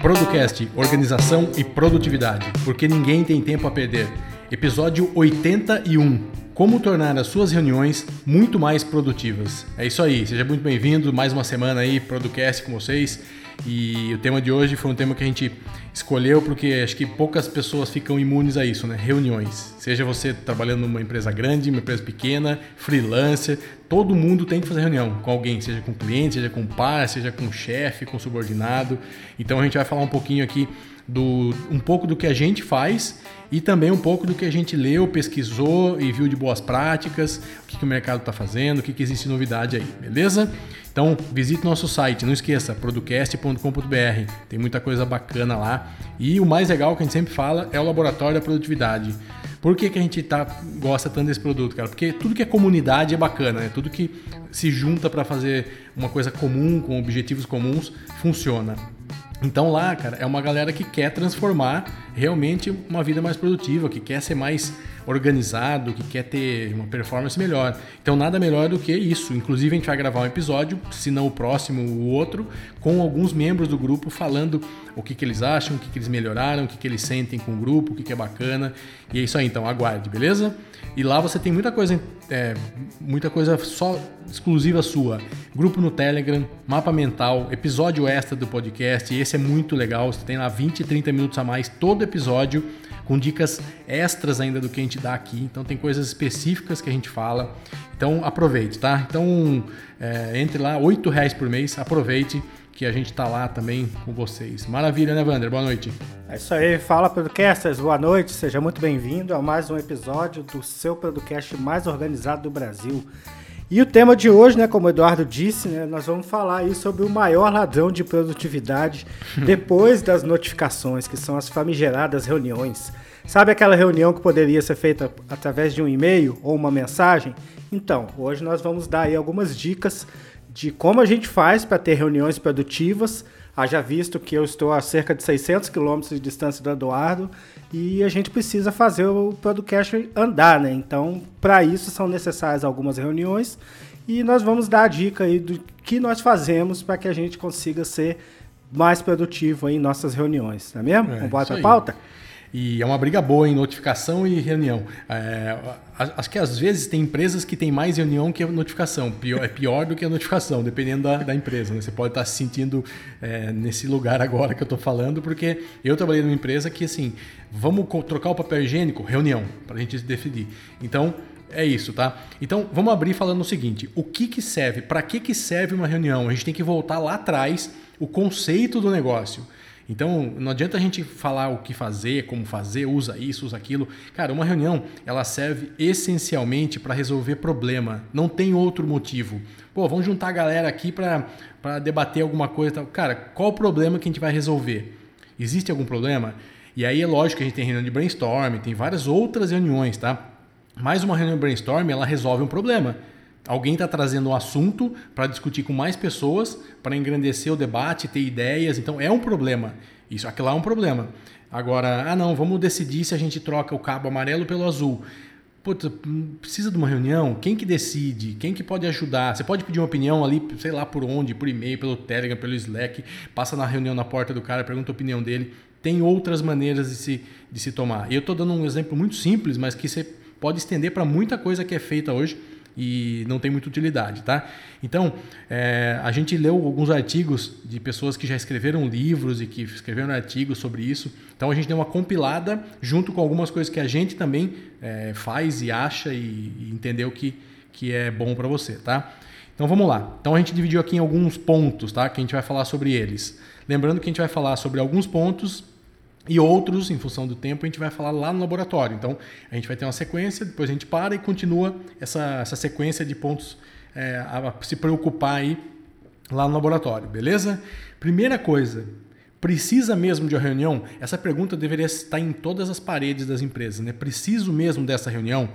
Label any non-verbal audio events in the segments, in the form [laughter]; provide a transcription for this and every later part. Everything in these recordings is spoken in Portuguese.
Producast, organização e produtividade, porque ninguém tem tempo a perder. Episódio 81. Como tornar as suas reuniões muito mais produtivas. É isso aí, seja muito bem-vindo, mais uma semana aí, Producast com vocês. E o tema de hoje foi um tema que a gente escolheu porque acho que poucas pessoas ficam imunes a isso, né? Reuniões. Seja você trabalhando numa empresa grande, uma empresa pequena, freelancer, todo mundo tem que fazer reunião com alguém, seja com cliente, seja com par, seja com chefe, com subordinado. Então a gente vai falar um pouquinho aqui do um pouco do que a gente faz e também um pouco do que a gente leu, pesquisou e viu de boas práticas, o que, que o mercado está fazendo, o que, que existe de novidade aí, beleza? Então visite nosso site, não esqueça, producast.com.br, tem muita coisa bacana lá. E o mais legal que a gente sempre fala é o laboratório da produtividade. Por que, que a gente tá, gosta tanto desse produto, cara? Porque tudo que é comunidade é bacana, né? Tudo que se junta para fazer uma coisa comum, com objetivos comuns, funciona. Então lá, cara, é uma galera que quer transformar realmente uma vida mais produtiva, que quer ser mais organizado, que quer ter uma performance melhor. Então nada melhor do que isso. Inclusive a gente vai gravar um episódio, se não o próximo, o outro, com alguns membros do grupo falando o que, que eles acham, o que, que eles melhoraram, o que, que eles sentem com o grupo, o que, que é bacana. E é isso aí, então aguarde, beleza? E lá você tem muita coisa, é, muita coisa só exclusiva sua. Grupo no Telegram, mapa mental, episódio extra do podcast. Esse é muito legal. Você tem lá 20, 30 minutos a mais todo episódio com dicas extras ainda do que a gente dá aqui. Então tem coisas específicas que a gente fala. Então aproveite, tá? Então é, entre lá, R$ reais por mês, aproveite que a gente está lá também com vocês. Maravilha, né, Wander? Boa noite. É isso aí, fala podcasters, boa noite, seja muito bem-vindo a mais um episódio do seu podcast mais organizado do Brasil. E o tema de hoje, né, como o Eduardo disse, né, nós vamos falar aí sobre o maior ladrão de produtividade [laughs] depois das notificações, que são as famigeradas reuniões. Sabe aquela reunião que poderia ser feita através de um e-mail ou uma mensagem? Então, hoje nós vamos dar aí algumas dicas de como a gente faz para ter reuniões produtivas. Haja visto que eu estou a cerca de 600 quilômetros de distância do Eduardo e a gente precisa fazer o podcast andar, né? Então, para isso são necessárias algumas reuniões e nós vamos dar a dica aí do que nós fazemos para que a gente consiga ser mais produtivo em nossas reuniões, não é mesmo? É, Vamos para a pauta? E é uma briga boa em notificação e reunião. É, acho que às vezes tem empresas que têm mais reunião que notificação. Pior, é pior do que a notificação, dependendo da, da empresa. Né? Você pode estar se sentindo é, nesse lugar agora que eu estou falando, porque eu trabalhei numa empresa que, assim, vamos trocar o papel higiênico? Reunião, para a gente definir. Então, é isso, tá? Então, vamos abrir falando o seguinte: o que, que serve? Para que, que serve uma reunião? A gente tem que voltar lá atrás, o conceito do negócio. Então, não adianta a gente falar o que fazer, como fazer, usa isso, usa aquilo. Cara, uma reunião, ela serve essencialmente para resolver problema. Não tem outro motivo. Pô, vamos juntar a galera aqui para debater alguma coisa. Cara, qual o problema que a gente vai resolver? Existe algum problema? E aí é lógico que a gente tem reunião de brainstorm, tem várias outras reuniões, tá? Mais uma reunião de brainstorm, ela resolve um problema. Alguém está trazendo um assunto para discutir com mais pessoas, para engrandecer o debate, ter ideias. Então é um problema. Isso, aquilo lá é um problema. Agora, ah não, vamos decidir se a gente troca o cabo amarelo pelo azul. Putz, precisa de uma reunião? Quem que decide? Quem que pode ajudar? Você pode pedir uma opinião ali, sei lá por onde, por e-mail, pelo Telegram, pelo Slack, passa na reunião na porta do cara, pergunta a opinião dele. Tem outras maneiras de se, de se tomar. E eu estou dando um exemplo muito simples, mas que você pode estender para muita coisa que é feita hoje e não tem muita utilidade, tá? Então, é, a gente leu alguns artigos de pessoas que já escreveram livros e que escreveram artigos sobre isso. Então, a gente deu uma compilada junto com algumas coisas que a gente também é, faz e acha e, e entendeu que, que é bom para você, tá? Então, vamos lá. Então, a gente dividiu aqui em alguns pontos, tá? Que a gente vai falar sobre eles. Lembrando que a gente vai falar sobre alguns pontos e outros, em função do tempo, a gente vai falar lá no laboratório. Então, a gente vai ter uma sequência, depois a gente para e continua essa, essa sequência de pontos é, a se preocupar aí lá no laboratório, beleza? Primeira coisa, precisa mesmo de uma reunião? Essa pergunta deveria estar em todas as paredes das empresas, né? Preciso mesmo dessa reunião?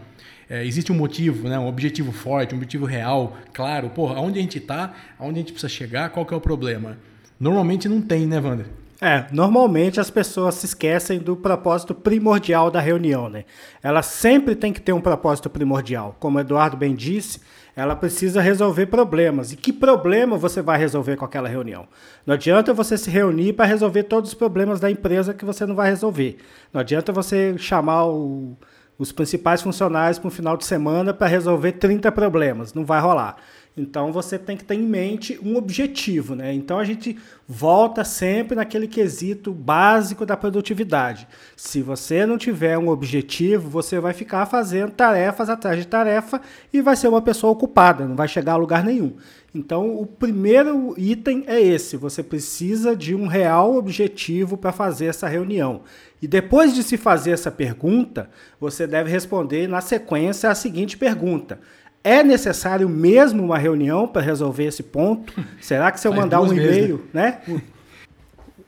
É, existe um motivo, né? um objetivo forte, um objetivo real, claro. Porra, aonde a gente está, aonde a gente precisa chegar, qual que é o problema? Normalmente não tem, né, Wander? É, normalmente as pessoas se esquecem do propósito primordial da reunião, né? Ela sempre tem que ter um propósito primordial. Como o Eduardo bem disse, ela precisa resolver problemas. E que problema você vai resolver com aquela reunião? Não adianta você se reunir para resolver todos os problemas da empresa que você não vai resolver. Não adianta você chamar o, os principais funcionários para um final de semana para resolver 30 problemas. Não vai rolar. Então você tem que ter em mente um objetivo, né? Então a gente volta sempre naquele quesito básico da produtividade. Se você não tiver um objetivo, você vai ficar fazendo tarefas atrás de tarefa e vai ser uma pessoa ocupada, não vai chegar a lugar nenhum. Então o primeiro item é esse: você precisa de um real objetivo para fazer essa reunião. E depois de se fazer essa pergunta, você deve responder na sequência a seguinte pergunta é necessário mesmo uma reunião para resolver esse ponto? [laughs] Será que se eu mandar um e-mail, né? né?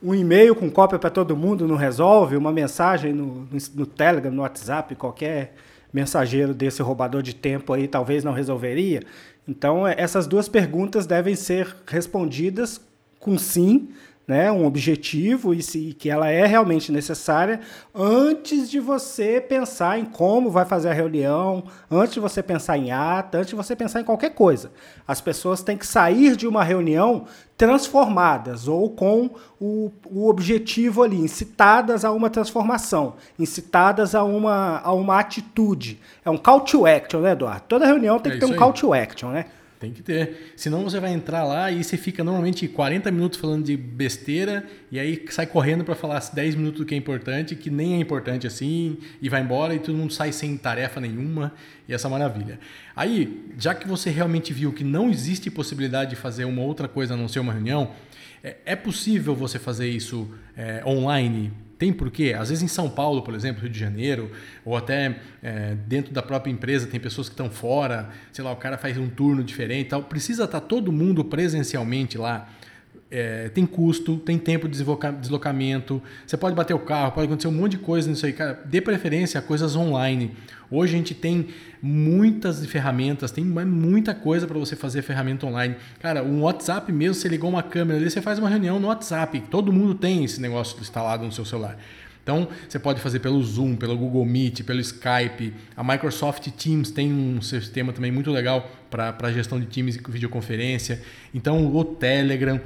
Um e-mail com cópia para todo mundo não resolve? Uma mensagem no, no, no, Telegram, no WhatsApp, qualquer mensageiro desse roubador de tempo aí talvez não resolveria? Então, é, essas duas perguntas devem ser respondidas com sim, né, um objetivo e se, que ela é realmente necessária antes de você pensar em como vai fazer a reunião, antes de você pensar em ata, antes de você pensar em qualquer coisa. As pessoas têm que sair de uma reunião transformadas ou com o, o objetivo ali, incitadas a uma transformação, incitadas a uma, a uma atitude. É um call to action, né, Eduardo? Toda reunião tem é que ter um aí. call to action, né? Tem que ter. Senão você vai entrar lá e você fica normalmente 40 minutos falando de besteira e aí sai correndo para falar 10 minutos do que é importante, que nem é importante assim, e vai embora e todo mundo sai sem tarefa nenhuma e essa maravilha. Aí, já que você realmente viu que não existe possibilidade de fazer uma outra coisa a não ser uma reunião, é, é possível você fazer isso é, online tem porquê? Às vezes em São Paulo, por exemplo, Rio de Janeiro, ou até é, dentro da própria empresa, tem pessoas que estão fora, sei lá, o cara faz um turno diferente tal. Precisa estar tá todo mundo presencialmente lá. É, tem custo, tem tempo de deslocamento, você pode bater o carro, pode acontecer um monte de coisa nisso aí, cara. Dê preferência a coisas online. Hoje a gente tem muitas ferramentas, tem muita coisa para você fazer ferramenta online. Cara, um WhatsApp mesmo, você ligou uma câmera ali, você faz uma reunião no WhatsApp. Todo mundo tem esse negócio instalado no seu celular. Então, você pode fazer pelo Zoom, pelo Google Meet, pelo Skype. A Microsoft Teams tem um sistema também muito legal para gestão de Teams e videoconferência. Então, o Telegram.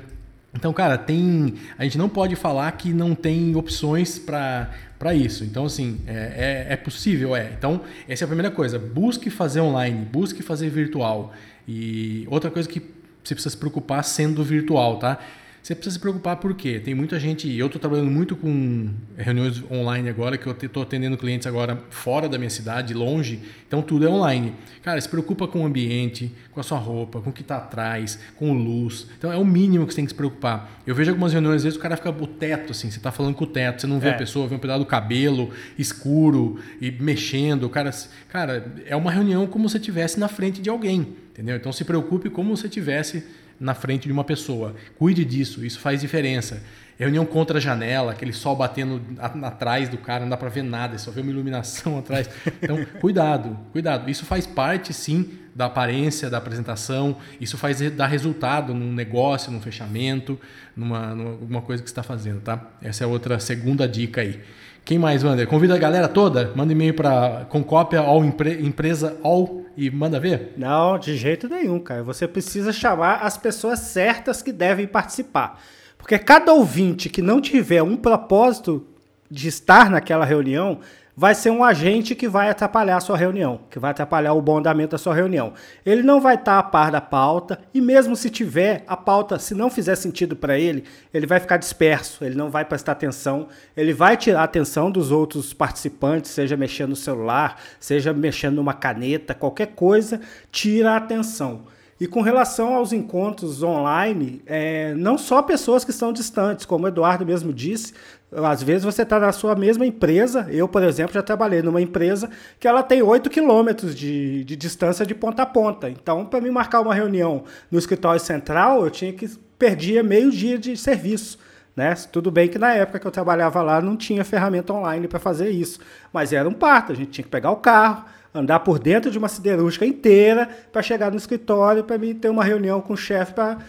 Então, cara, tem. A gente não pode falar que não tem opções para isso. Então, assim, é, é, é, possível, é. Então, essa é a primeira coisa. Busque fazer online, busque fazer virtual. E outra coisa que você precisa se preocupar sendo virtual, tá? Você precisa se preocupar porque tem muita gente, eu estou trabalhando muito com reuniões online agora, que eu estou atendendo clientes agora fora da minha cidade, longe, então tudo é online. Cara, se preocupa com o ambiente, com a sua roupa, com o que está atrás, com luz. Então é o mínimo que você tem que se preocupar. Eu vejo algumas reuniões, às vezes o cara fica o teto, assim, você está falando com o teto, você não vê é. a pessoa, vê um pedaço do cabelo escuro e mexendo. O cara, cara, é uma reunião como se você estivesse na frente de alguém, entendeu? Então se preocupe como se você estivesse na frente de uma pessoa. Cuide disso, isso faz diferença. Reunião contra a janela, aquele sol batendo atrás do cara, não dá para ver nada, só vê uma iluminação [laughs] atrás. Então, cuidado, cuidado. Isso faz parte, sim, da aparência da apresentação, isso faz dar resultado num negócio, num fechamento, numa, numa coisa que está fazendo, tá? Essa é outra segunda dica aí. Quem mais, Wander? Convida a galera toda? Manda e-mail para com cópia empre, empresa all e manda ver? Não, de jeito nenhum, cara. Você precisa chamar as pessoas certas que devem participar. Porque cada ouvinte que não tiver um propósito de estar naquela reunião vai ser um agente que vai atrapalhar a sua reunião, que vai atrapalhar o bom andamento da sua reunião. Ele não vai estar a par da pauta e mesmo se tiver a pauta, se não fizer sentido para ele, ele vai ficar disperso, ele não vai prestar atenção, ele vai tirar a atenção dos outros participantes, seja mexendo no celular, seja mexendo numa caneta, qualquer coisa, tira a atenção. E com relação aos encontros online, é, não só pessoas que estão distantes, como o Eduardo mesmo disse, às vezes você está na sua mesma empresa. Eu, por exemplo, já trabalhei numa empresa que ela tem 8 quilômetros de, de distância de ponta a ponta. Então, para me marcar uma reunião no escritório central, eu tinha que perdia meio dia de serviço. Né? Tudo bem que na época que eu trabalhava lá não tinha ferramenta online para fazer isso, mas era um parto, a gente tinha que pegar o carro, andar por dentro de uma siderúrgica inteira para chegar no escritório para ter uma reunião com o chefe para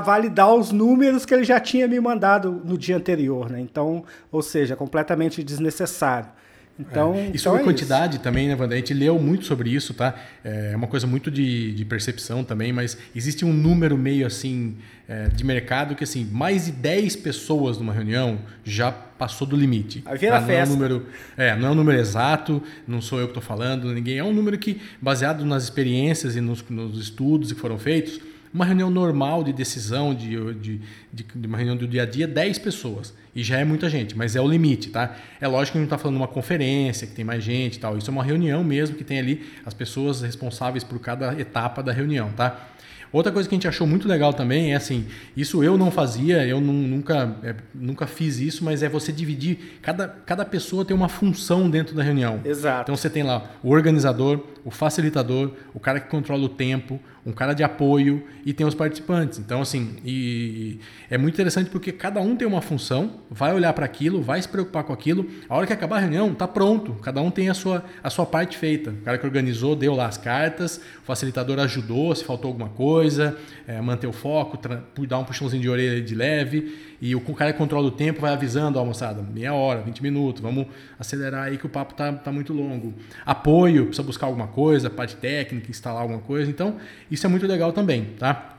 validar os números que ele já tinha me mandado no dia anterior. Né? Então, ou seja, completamente desnecessário. Então, é. E então sobre é quantidade isso. também, né, Wanda? A gente leu muito sobre isso, tá? É uma coisa muito de, de percepção também, mas existe um número meio assim é, de mercado que assim, mais de 10 pessoas numa reunião já passou do limite. Aí vira tá? festa. Não é, um número, é, não é um número exato, não sou eu que estou falando, ninguém. É um número que, baseado nas experiências e nos, nos estudos que foram feitos, uma reunião normal de decisão, de, de, de, de, uma reunião do dia a dia, 10 pessoas. E já é muita gente, mas é o limite, tá? É lógico que a gente não está falando de uma conferência, que tem mais gente e tal. Isso é uma reunião mesmo, que tem ali as pessoas responsáveis por cada etapa da reunião, tá? Outra coisa que a gente achou muito legal também é assim, isso eu não fazia, eu não, nunca, é, nunca fiz isso, mas é você dividir, cada, cada pessoa tem uma função dentro da reunião. Exato. Então você tem lá o organizador, o facilitador, o cara que controla o tempo, um cara de apoio e tem os participantes. Então, assim, e é muito interessante porque cada um tem uma função, vai olhar para aquilo, vai se preocupar com aquilo. A hora que acabar a reunião, tá pronto. Cada um tem a sua, a sua parte feita. O cara que organizou deu lá as cartas, o facilitador ajudou se faltou alguma coisa, é, manter o foco, dar um puxãozinho de orelha de leve. E o cara que controla o tempo vai avisando, ó, moçada, meia hora, 20 minutos, vamos acelerar aí que o papo tá, tá muito longo. Apoio, precisa buscar alguma coisa, parte técnica, instalar alguma coisa. Então, isso é muito legal também, tá?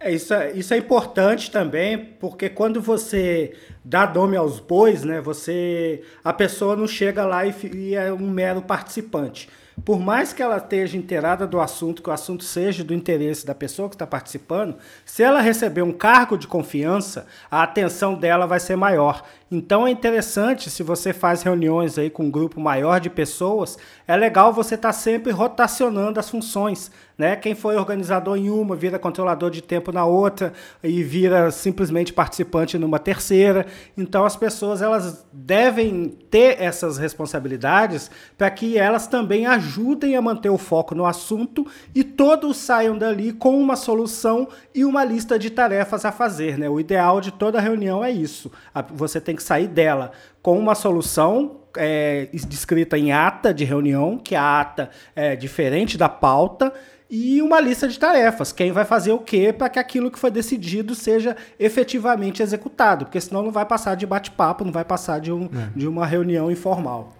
É, isso, é, isso é importante também, porque quando você dá nome aos bois, né, você a pessoa não chega lá e, e é um mero participante por mais que ela esteja inteirada do assunto, que o assunto seja do interesse da pessoa que está participando, se ela receber um cargo de confiança, a atenção dela vai ser maior. Então é interessante, se você faz reuniões aí com um grupo maior de pessoas, é legal você estar tá sempre rotacionando as funções. Né? Quem foi organizador em uma vira controlador de tempo na outra e vira simplesmente participante numa terceira. Então as pessoas elas devem ter essas responsabilidades para que elas também ajudem a manter o foco no assunto e todos saiam dali com uma solução e uma lista de tarefas a fazer. Né? O ideal de toda reunião é isso. Você tem que sair dela com uma solução é, descrita em ata de reunião, que a ata é diferente da pauta, e uma lista de tarefas. Quem vai fazer o quê para que aquilo que foi decidido seja efetivamente executado, porque senão não vai passar de bate-papo, não vai passar de, um, é. de uma reunião informal.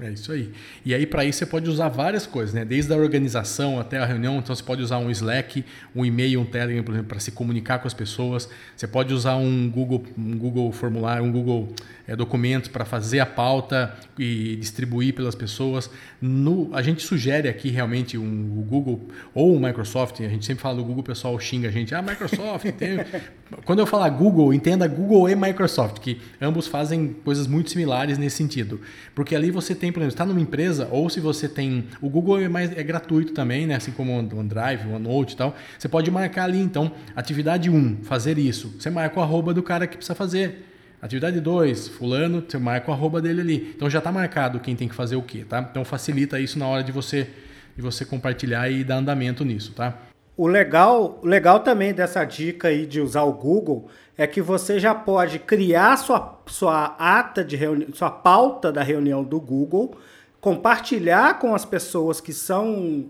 É isso aí. E aí, para isso, você pode usar várias coisas, né? Desde a organização até a reunião. Então, você pode usar um Slack, um e-mail, um Telegram, por exemplo, para se comunicar com as pessoas. Você pode usar um Google, um Google formulário, um Google é, documentos para fazer a pauta e distribuir pelas pessoas. No, a gente sugere aqui realmente um, o Google ou o Microsoft. A gente sempre fala do Google, o pessoal xinga a gente. Ah, Microsoft. tem... [laughs] Quando eu falar Google, entenda Google e Microsoft, que ambos fazem coisas muito similares nesse sentido. Porque ali você tem, por exemplo, está numa empresa, ou se você tem. O Google é, mais, é gratuito também, né? assim como o OneDrive, o OneNote e tal. Você pode marcar ali, então, atividade 1, fazer isso. Você marca o arroba do cara que precisa fazer. Atividade 2, fulano, você marca o arroba dele ali. Então já está marcado quem tem que fazer o quê, tá? Então facilita isso na hora de você, de você compartilhar e dar andamento nisso, tá? O legal, legal também dessa dica aí de usar o Google é que você já pode criar sua, sua ata de reunião, sua pauta da reunião do Google, compartilhar com as pessoas que são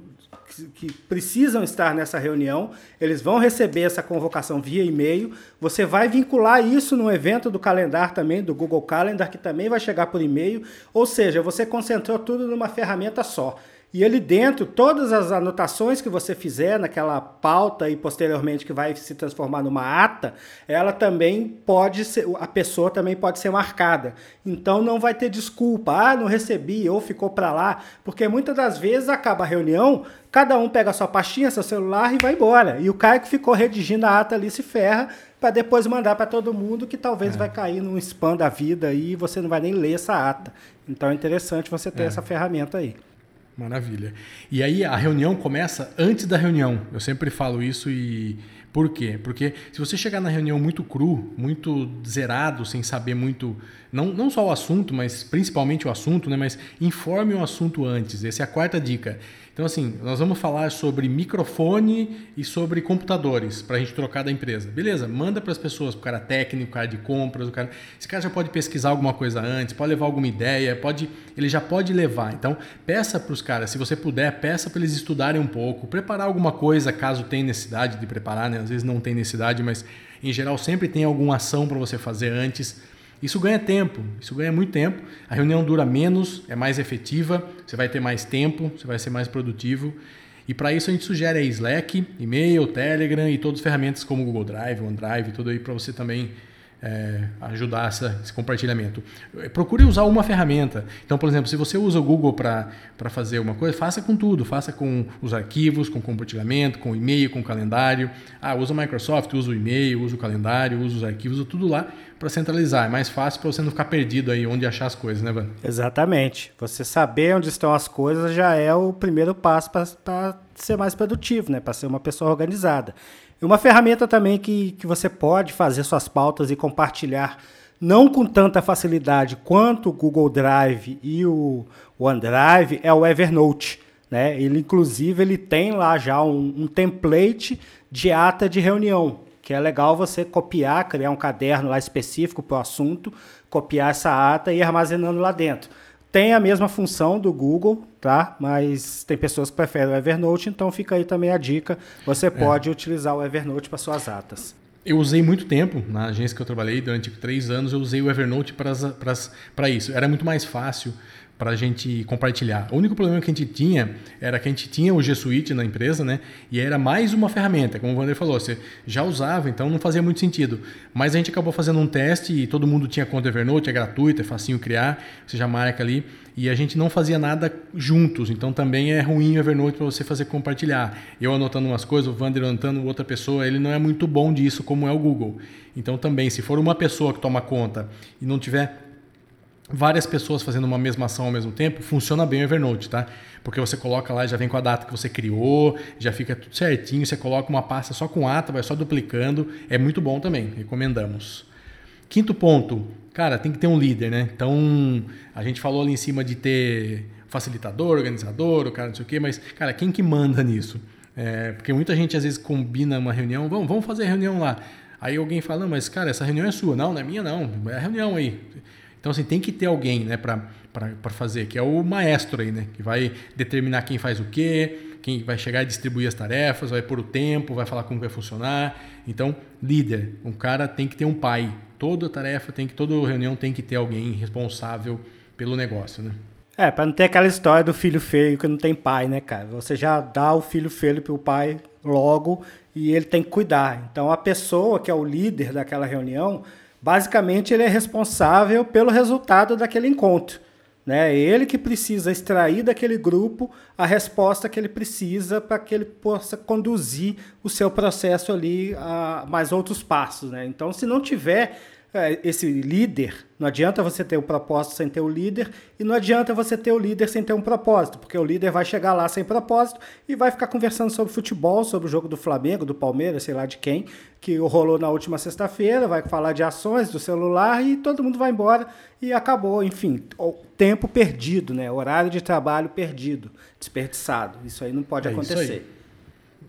que, precisam estar nessa reunião, eles vão receber essa convocação via e-mail. Você vai vincular isso no evento do calendário também, do Google Calendar, que também vai chegar por e-mail. Ou seja, você concentrou tudo numa ferramenta só. E ali dentro, todas as anotações que você fizer naquela pauta e posteriormente que vai se transformar numa ata, ela também pode ser, a pessoa também pode ser marcada. Então não vai ter desculpa, ah, não recebi ou ficou para lá, porque muitas das vezes acaba a reunião, cada um pega a sua pastinha, seu celular e vai embora. E o cara que ficou redigindo a ata ali se ferra para depois mandar para todo mundo que talvez é. vai cair num spam da vida e você não vai nem ler essa ata. Então é interessante você ter é. essa ferramenta aí. Maravilha. E aí a reunião começa antes da reunião. Eu sempre falo isso e por quê? Porque se você chegar na reunião muito cru, muito zerado, sem saber muito, não, não só o assunto, mas principalmente o assunto, né? Mas informe o assunto antes. Essa é a quarta dica. Então, assim, nós vamos falar sobre microfone e sobre computadores para a gente trocar da empresa. Beleza, manda para as pessoas, o cara técnico, o cara de compras, o cara. Esse cara já pode pesquisar alguma coisa antes, pode levar alguma ideia, pode, ele já pode levar. Então, peça para os caras, se você puder, peça para eles estudarem um pouco, preparar alguma coisa caso tenha necessidade de preparar, né? Às vezes não tem necessidade, mas em geral sempre tem alguma ação para você fazer antes isso ganha tempo, isso ganha muito tempo. A reunião dura menos, é mais efetiva, você vai ter mais tempo, você vai ser mais produtivo. E para isso a gente sugere aí Slack, e-mail, Telegram e todas as ferramentas como Google Drive, OneDrive, tudo aí para você também é, ajudar essa, esse compartilhamento. Procure usar uma ferramenta. Então, por exemplo, se você usa o Google para fazer uma coisa, faça com tudo. Faça com os arquivos, com compartilhamento, com e-mail, com calendário. Ah, usa o Microsoft, usa o e-mail, usa o calendário, usa os arquivos, usa tudo lá para centralizar. É mais fácil para você não ficar perdido aí onde achar as coisas, né, Van? Exatamente. Você saber onde estão as coisas já é o primeiro passo para ser mais produtivo, né? Para ser uma pessoa organizada. E uma ferramenta também que, que você pode fazer suas pautas e compartilhar, não com tanta facilidade quanto o Google Drive e o OneDrive, é o Evernote. Né? Ele, inclusive, ele tem lá já um, um template de ata de reunião, que é legal você copiar, criar um caderno lá específico para o assunto, copiar essa ata e ir armazenando lá dentro. Tem a mesma função do Google, tá? Mas tem pessoas que preferem o Evernote, então fica aí também a dica. Você é. pode é. utilizar o Evernote para suas atas. Eu usei muito tempo na agência que eu trabalhei, durante três anos, eu usei o Evernote para isso. Era muito mais fácil para a gente compartilhar. O único problema que a gente tinha era que a gente tinha o G Suite na empresa, né? E era mais uma ferramenta, como o Wander falou, você já usava, então não fazia muito sentido. Mas a gente acabou fazendo um teste e todo mundo tinha conta Evernote, é gratuito, é facinho criar, você já marca ali. E a gente não fazia nada juntos, então também é ruim o Evernote para você fazer compartilhar. Eu anotando umas coisas, o Wander anotando outra pessoa, ele não é muito bom disso como é o Google. Então também, se for uma pessoa que toma conta e não tiver várias pessoas fazendo uma mesma ação ao mesmo tempo, funciona bem o Evernote, tá? Porque você coloca lá, já vem com a data que você criou, já fica tudo certinho, você coloca uma pasta só com ata, vai só duplicando, é muito bom também, recomendamos. Quinto ponto, cara, tem que ter um líder, né? Então, a gente falou ali em cima de ter facilitador, organizador, o cara não sei o quê, mas, cara, quem que manda nisso? É, porque muita gente às vezes combina uma reunião, vamos, vamos fazer a reunião lá. Aí alguém fala, mas cara, essa reunião é sua. Não, não é minha não, é a reunião aí. Então, assim, tem que ter alguém né, para fazer, que é o maestro aí, né? Que vai determinar quem faz o quê, quem vai chegar e distribuir as tarefas, vai pôr o tempo, vai falar como vai funcionar. Então, líder, um cara tem que ter um pai. Toda tarefa tem que, toda reunião tem que ter alguém responsável pelo negócio, né? É, para não ter aquela história do filho feio que não tem pai, né, cara? Você já dá o filho feio pro pai logo e ele tem que cuidar. Então, a pessoa que é o líder daquela reunião, Basicamente, ele é responsável pelo resultado daquele encontro. Né? É ele que precisa extrair daquele grupo a resposta que ele precisa para que ele possa conduzir o seu processo ali a mais outros passos. Né? Então, se não tiver esse líder, não adianta você ter o propósito sem ter o líder, e não adianta você ter o líder sem ter um propósito, porque o líder vai chegar lá sem propósito e vai ficar conversando sobre futebol, sobre o jogo do Flamengo, do Palmeiras, sei lá de quem, que rolou na última sexta-feira, vai falar de ações do celular e todo mundo vai embora e acabou, enfim, o tempo perdido, né? Horário de trabalho perdido, desperdiçado. Isso aí não pode é acontecer.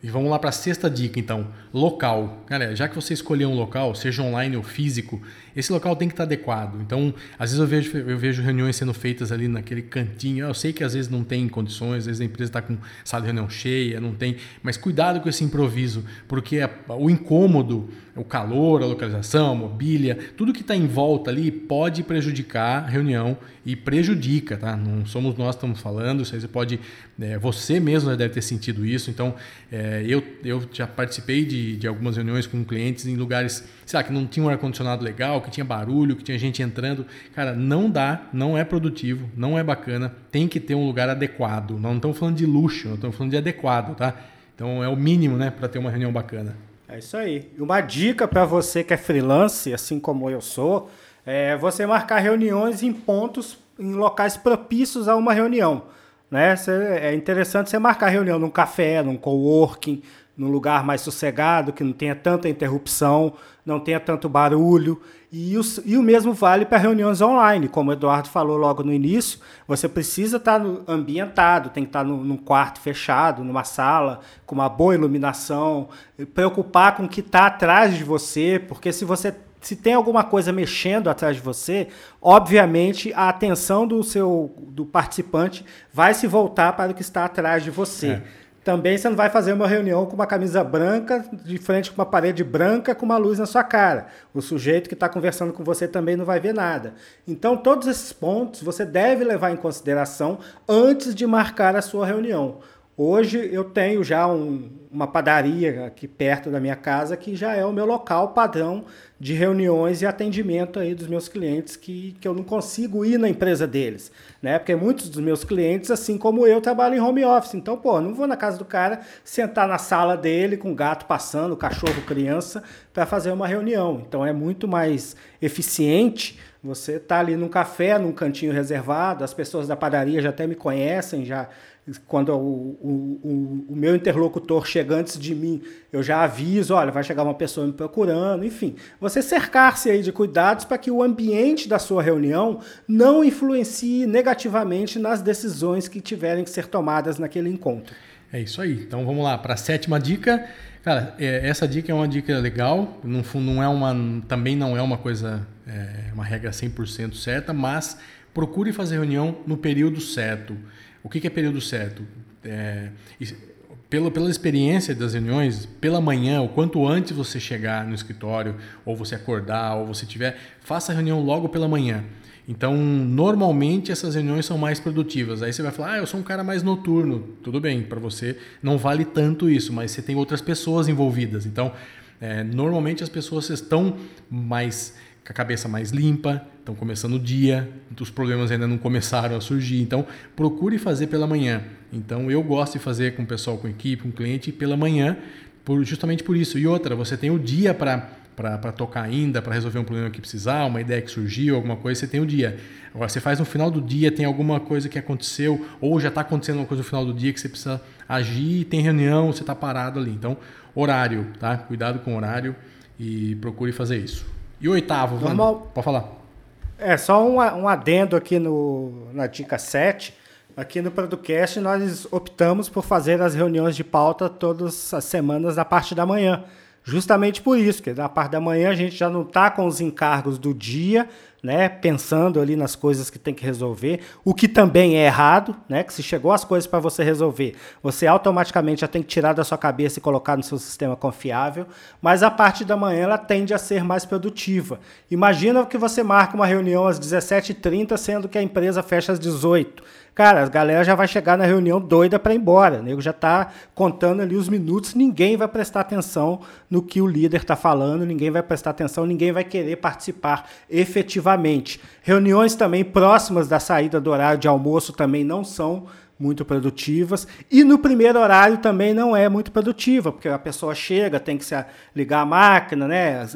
E vamos lá para a sexta dica, então. Local. Galera, já que você escolheu um local, seja online ou físico, esse local tem que estar adequado. Então, às vezes eu vejo, eu vejo reuniões sendo feitas ali naquele cantinho. Eu sei que às vezes não tem condições, às vezes a empresa está com sala de reunião cheia, não tem. Mas cuidado com esse improviso, porque o incômodo, o calor, a localização, a mobília, tudo que está em volta ali pode prejudicar a reunião e prejudica, tá? Não somos nós que estamos falando, você pode. É, você mesmo deve ter sentido isso. Então, é, eu, eu já participei de, de algumas reuniões com clientes em lugares, sei lá, que não tinha um ar-condicionado legal que tinha barulho, que tinha gente entrando. Cara, não dá, não é produtivo, não é bacana. Tem que ter um lugar adequado. Não estamos falando de luxo, não estamos falando de adequado, tá? Então é o mínimo, né, para ter uma reunião bacana. É isso aí. Uma dica para você que é freelance, assim como eu sou, é você marcar reuniões em pontos, em locais propícios a uma reunião. Né? É interessante você marcar reunião num café, num coworking, num lugar mais sossegado, que não tenha tanta interrupção, não tenha tanto barulho. E o, e o mesmo vale para reuniões online, como o Eduardo falou logo no início, você precisa estar tá ambientado, tem que estar tá no, num quarto fechado, numa sala, com uma boa iluminação, preocupar com o que está atrás de você, porque se você se tem alguma coisa mexendo atrás de você, obviamente a atenção do seu do participante vai se voltar para o que está atrás de você. É. Também você não vai fazer uma reunião com uma camisa branca, de frente com uma parede branca, com uma luz na sua cara. O sujeito que está conversando com você também não vai ver nada. Então, todos esses pontos você deve levar em consideração antes de marcar a sua reunião. Hoje eu tenho já um, uma padaria aqui perto da minha casa que já é o meu local padrão de reuniões e atendimento aí dos meus clientes que, que eu não consigo ir na empresa deles, né? Porque muitos dos meus clientes, assim como eu, trabalham em home office. Então, pô, não vou na casa do cara sentar na sala dele com o gato passando, cachorro, criança, para fazer uma reunião. Então é muito mais eficiente você tá ali num café, num cantinho reservado, as pessoas da padaria já até me conhecem, já quando o, o, o, meu interlocutor chega antes de mim, eu já aviso, olha, vai chegar uma pessoa me procurando, enfim. Você cercar-se aí de cuidados para que o ambiente da sua reunião não influencie negativamente nas decisões que tiverem que ser tomadas naquele encontro. É isso aí. Então vamos lá para a sétima dica. Cara, é, essa dica é uma dica legal, não, não é uma, também não é uma coisa, é, uma regra 100% certa, mas procure fazer reunião no período certo. O que, que é período certo? É, pela, pela experiência das reuniões, pela manhã, o quanto antes você chegar no escritório, ou você acordar, ou você tiver, faça a reunião logo pela manhã. Então, normalmente essas reuniões são mais produtivas. Aí você vai falar, ah, eu sou um cara mais noturno. Tudo bem, para você não vale tanto isso, mas você tem outras pessoas envolvidas. Então, é, normalmente as pessoas estão mais com a cabeça mais limpa, estão começando o dia, os problemas ainda não começaram a surgir. Então, procure fazer pela manhã. Então, eu gosto de fazer com o pessoal, com a equipe, com o cliente, pela manhã, por, justamente por isso. E outra, você tem o dia para para tocar ainda, para resolver um problema que precisar, uma ideia que surgiu, alguma coisa, você tem o dia. Agora, você faz no final do dia, tem alguma coisa que aconteceu, ou já está acontecendo uma coisa no final do dia que você precisa agir, tem reunião, você está parado ali. Então, horário, tá? Cuidado com o horário e procure fazer isso. E o oitavo, Normal... pode falar. É, só um, um adendo aqui no, na dica 7. Aqui no Producast nós optamos por fazer as reuniões de pauta todas as semanas na parte da manhã. Justamente por isso, que na parte da manhã a gente já não está com os encargos do dia, né, pensando ali nas coisas que tem que resolver, o que também é errado, né, que se chegou as coisas para você resolver, você automaticamente já tem que tirar da sua cabeça e colocar no seu sistema confiável, mas a parte da manhã ela tende a ser mais produtiva. Imagina que você marca uma reunião às 17h30, sendo que a empresa fecha às 18 Cara, a galera já vai chegar na reunião doida para ir embora. O nego já está contando ali os minutos, ninguém vai prestar atenção no que o líder está falando, ninguém vai prestar atenção, ninguém vai querer participar efetivamente. Reuniões também próximas da saída do horário de almoço também não são muito produtivas. E no primeiro horário também não é muito produtiva, porque a pessoa chega, tem que se ligar a máquina, né?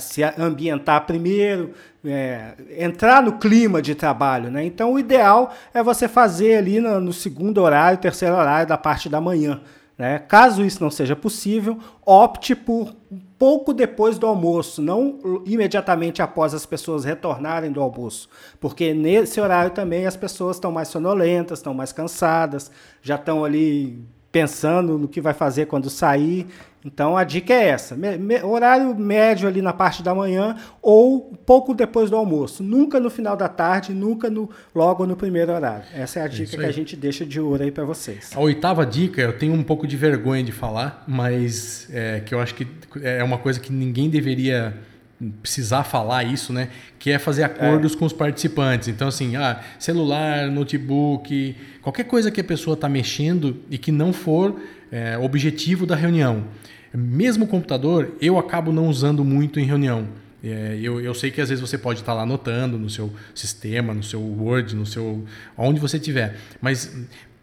se ambientar primeiro, é, entrar no clima de trabalho. Né? Então o ideal é você fazer ali no, no segundo horário, terceiro horário da parte da manhã. Né? Caso isso não seja possível, opte por pouco depois do almoço, não imediatamente após as pessoas retornarem do almoço, porque nesse horário também as pessoas estão mais sonolentas, estão mais cansadas, já estão ali pensando no que vai fazer quando sair. Então a dica é essa: me, me, horário médio ali na parte da manhã ou pouco depois do almoço. Nunca no final da tarde, nunca no, logo no primeiro horário. Essa é a dica que a gente deixa de ouro aí para vocês. A oitava dica, eu tenho um pouco de vergonha de falar, mas é, que eu acho que é uma coisa que ninguém deveria precisar falar isso, né? Que é fazer acordos é. com os participantes. Então, assim, ah, celular, notebook, qualquer coisa que a pessoa está mexendo e que não for é, objetivo da reunião. Mesmo o computador, eu acabo não usando muito em reunião. É, eu, eu sei que às vezes você pode estar tá lá anotando no seu sistema, no seu Word, no seu onde você tiver, mas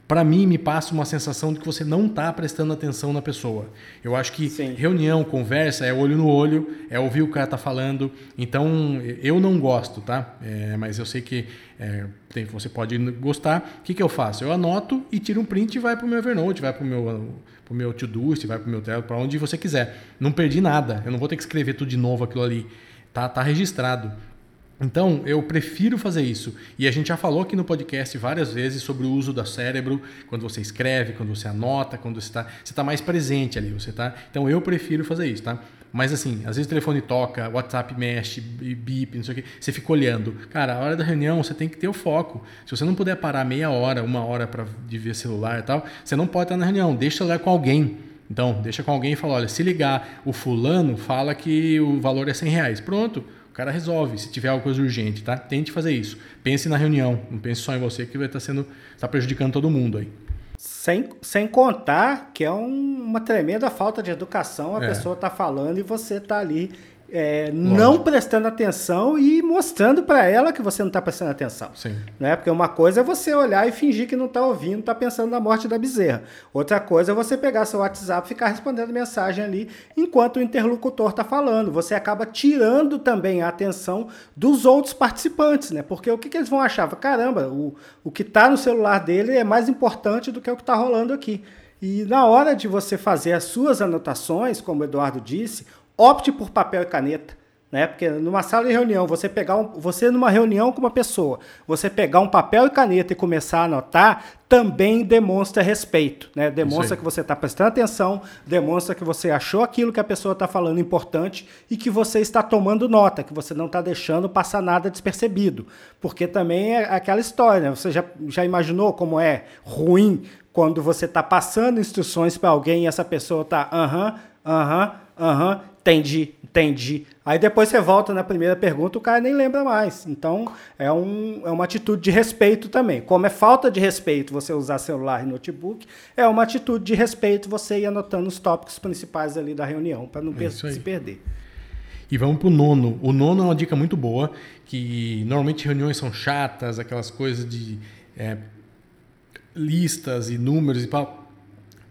para mim me passa uma sensação de que você não está prestando atenção na pessoa. Eu acho que Sim. reunião, conversa é olho no olho, é ouvir o cara tá falando. Então eu não gosto, tá? É, mas eu sei que é, tem, você pode gostar. O que, que eu faço? Eu anoto e tiro um print e vai para o meu Evernote, vai para o meu pro meu Todoist, vai para o meu Trello, para onde você quiser. Não perdi nada. Eu não vou ter que escrever tudo de novo aquilo ali. Tá, tá registrado. Então, eu prefiro fazer isso. E a gente já falou aqui no podcast várias vezes sobre o uso do cérebro, quando você escreve, quando você anota, quando você está você tá mais presente ali. Você tá, então, eu prefiro fazer isso, tá? Mas assim, às vezes o telefone toca, WhatsApp mexe, bip, não sei o quê, você fica olhando. Cara, a hora da reunião você tem que ter o foco. Se você não puder parar meia hora, uma hora para de ver celular e tal, você não pode estar na reunião. Deixa celular com alguém. Então, deixa com alguém e fala: olha, se ligar o fulano, fala que o valor é 100 reais. Pronto cara resolve, se tiver alguma coisa urgente, tá? Tente fazer isso. Pense na reunião, não pense só em você que vai estar tá sendo, está prejudicando todo mundo aí. Sem, sem contar que é um, uma tremenda falta de educação a é. pessoa tá falando e você tá ali é, não prestando atenção e mostrando para ela que você não está prestando atenção. Sim. Né? Porque uma coisa é você olhar e fingir que não está ouvindo, está pensando na morte da bezerra. Outra coisa é você pegar seu WhatsApp e ficar respondendo mensagem ali enquanto o interlocutor está falando. Você acaba tirando também a atenção dos outros participantes, né? Porque o que, que eles vão achar? Caramba, o, o que está no celular dele é mais importante do que o que está rolando aqui. E na hora de você fazer as suas anotações, como o Eduardo disse, opte por papel e caneta. Né? Porque numa sala de reunião, você pegar um, você numa reunião com uma pessoa, você pegar um papel e caneta e começar a anotar, também demonstra respeito, né? Demonstra que você está prestando atenção, demonstra que você achou aquilo que a pessoa está falando importante e que você está tomando nota, que você não está deixando passar nada despercebido. Porque também é aquela história, né? Você já, já imaginou como é ruim quando você está passando instruções para alguém e essa pessoa está aham, aham, aham, Entendi, entendi. Aí depois você volta na primeira pergunta, o cara nem lembra mais. Então, é, um, é uma atitude de respeito também. Como é falta de respeito você usar celular e notebook, é uma atitude de respeito você ir anotando os tópicos principais ali da reunião, para não é se perder. E vamos para o nono. O nono é uma dica muito boa, que normalmente reuniões são chatas, aquelas coisas de é, listas e números e tal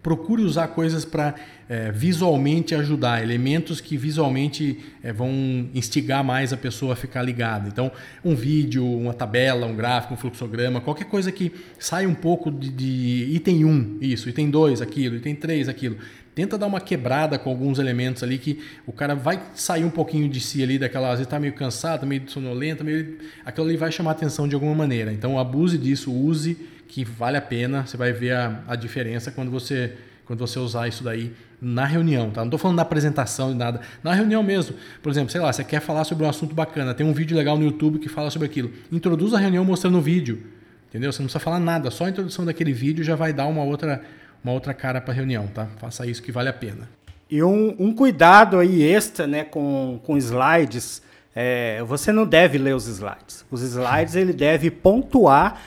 procure usar coisas para é, visualmente ajudar, elementos que visualmente é, vão instigar mais a pessoa a ficar ligada. Então, um vídeo, uma tabela, um gráfico, um fluxograma, qualquer coisa que saia um pouco de, de item 1, isso, item 2, aquilo, item 3, aquilo. Tenta dar uma quebrada com alguns elementos ali que o cara vai sair um pouquinho de si ali, daquela, às vezes está meio cansado, meio sonolento, meio, aquilo ali vai chamar atenção de alguma maneira. Então, abuse disso, use que vale a pena, você vai ver a, a diferença quando você, quando você usar isso daí na reunião, tá? Não estou falando na apresentação e nada, na reunião mesmo. Por exemplo, sei lá, você quer falar sobre um assunto bacana, tem um vídeo legal no YouTube que fala sobre aquilo. Introduz a reunião mostrando o vídeo, entendeu? Você não precisa falar nada, só a introdução daquele vídeo já vai dar uma outra, uma outra cara para a reunião, tá? Faça isso que vale a pena. E um, um cuidado aí extra, né, com, com slides, é, você não deve ler os slides. Os slides ele deve pontuar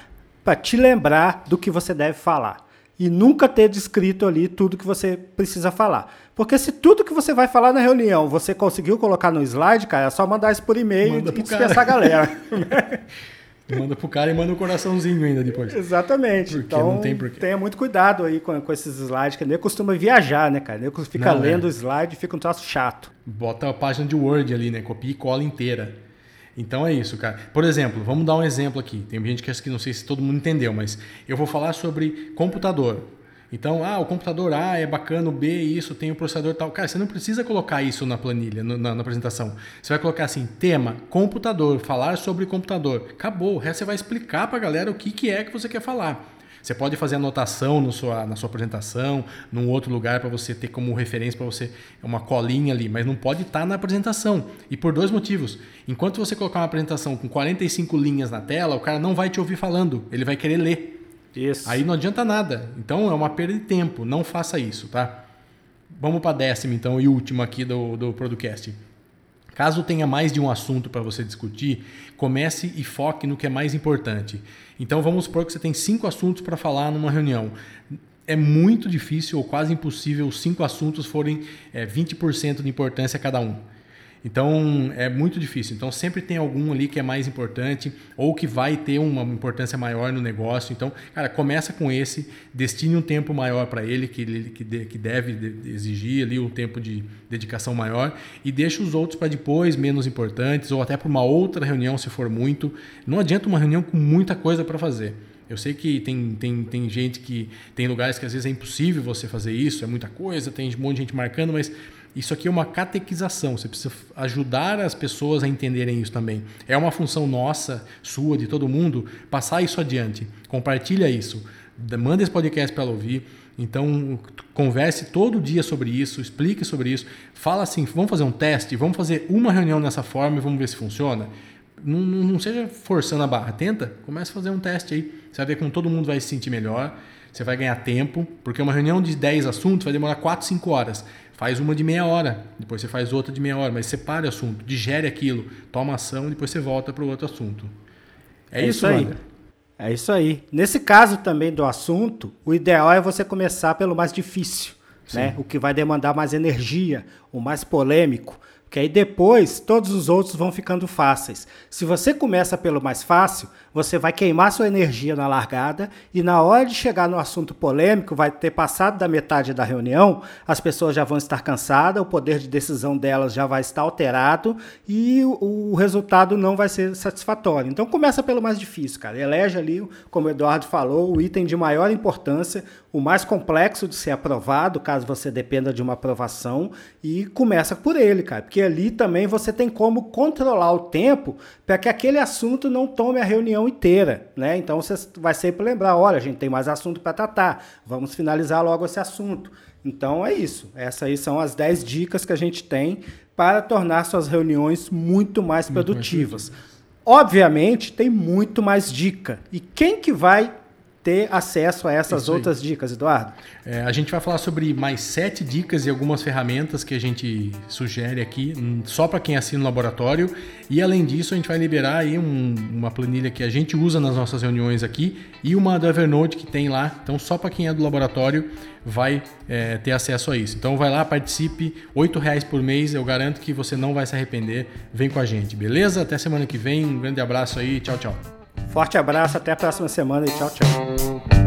para te lembrar do que você deve falar. E nunca ter descrito ali tudo que você precisa falar. Porque se tudo que você vai falar na reunião você conseguiu colocar no slide, cara, é só mandar isso por e-mail e dispensar a galera. [laughs] manda pro cara e manda um coraçãozinho ainda depois. Exatamente. Porque então, não tem porquê. tenha muito cuidado aí com, com esses slides, que nem costuma viajar, né, cara? Nem fica não, lendo o é. slide e fica um troço chato. Bota a página de Word ali, né? Copia e cola inteira. Então é isso, cara. Por exemplo, vamos dar um exemplo aqui. Tem gente que acha que não sei se todo mundo entendeu, mas eu vou falar sobre computador. Então, ah, o computador A é bacana, o B isso, tem o processador tal. Cara, você não precisa colocar isso na planilha, na, na, apresentação. Você vai colocar assim, tema, computador, falar sobre computador. Acabou. O resto você vai explicar para a galera o que, que é que você quer falar. Você pode fazer anotação no sua, na sua apresentação, num outro lugar para você ter como referência para você uma colinha ali, mas não pode estar tá na apresentação. E por dois motivos. Enquanto você colocar uma apresentação com 45 linhas na tela, o cara não vai te ouvir falando, ele vai querer ler. Isso. Aí não adianta nada. Então é uma perda de tempo. Não faça isso, tá? Vamos para a décima, então, e última aqui do, do podcast. Caso tenha mais de um assunto para você discutir, comece e foque no que é mais importante. Então vamos supor que você tem cinco assuntos para falar numa reunião. É muito difícil ou quase impossível os cinco assuntos forem é, 20% de importância cada um. Então é muito difícil. Então sempre tem algum ali que é mais importante ou que vai ter uma importância maior no negócio. Então, cara, começa com esse, destine um tempo maior para ele que, ele que, que deve exigir ali um tempo de dedicação maior e deixa os outros para depois, menos importantes ou até para uma outra reunião se for muito. Não adianta uma reunião com muita coisa para fazer. Eu sei que tem, tem, tem gente que tem lugares que às vezes é impossível você fazer isso, é muita coisa, tem um monte de gente marcando, mas isso aqui é uma catequização. Você precisa ajudar as pessoas a entenderem isso também. É uma função nossa, sua, de todo mundo, passar isso adiante. Compartilha isso. Manda esse podcast para ela ouvir. Então, converse todo dia sobre isso, explique sobre isso. Fala assim: vamos fazer um teste, vamos fazer uma reunião nessa forma e vamos ver se funciona. Não, não, não seja forçando a barra. Tenta, comece a fazer um teste aí. Você vai ver como todo mundo vai se sentir melhor. Você vai ganhar tempo, porque uma reunião de 10 assuntos vai demorar 4, 5 horas. Faz uma de meia hora, depois você faz outra de meia hora, mas separe o assunto, digere aquilo, toma ação, depois você volta para o outro assunto. É, é isso, isso aí. É isso aí. Nesse caso também do assunto, o ideal é você começar pelo mais difícil, né? O que vai demandar mais energia, o mais polêmico. Que aí depois todos os outros vão ficando fáceis. Se você começa pelo mais fácil, você vai queimar sua energia na largada e na hora de chegar no assunto polêmico, vai ter passado da metade da reunião, as pessoas já vão estar cansadas, o poder de decisão delas já vai estar alterado e o, o resultado não vai ser satisfatório. Então começa pelo mais difícil, cara. Elege ali, como o Eduardo falou, o item de maior importância, o mais complexo de ser aprovado, caso você dependa de uma aprovação, e começa por ele, cara. Porque ali também você tem como controlar o tempo para que aquele assunto não tome a reunião inteira, né? Então você vai sempre lembrar, olha, a gente tem mais assunto para tratar, vamos finalizar logo esse assunto. Então é isso. Essas aí são as 10 dicas que a gente tem para tornar suas reuniões muito mais muito produtivas. Mais Obviamente, tem muito mais dica. E quem que vai ter acesso a essas Isso outras aí. dicas, Eduardo? É, a gente vai falar sobre mais sete dicas e algumas ferramentas que a gente sugere aqui, hum, só para quem assina o laboratório. E além disso, a gente vai liberar aí um, uma planilha que a gente usa nas nossas reuniões aqui e uma do Evernote que tem lá. Então, só para quem é do laboratório vai é, ter acesso a isso. Então, vai lá, participe, R$ reais por mês. Eu garanto que você não vai se arrepender. Vem com a gente, beleza? Até semana que vem. Um grande abraço aí. Tchau, tchau. Forte abraço, até a próxima semana e tchau, tchau.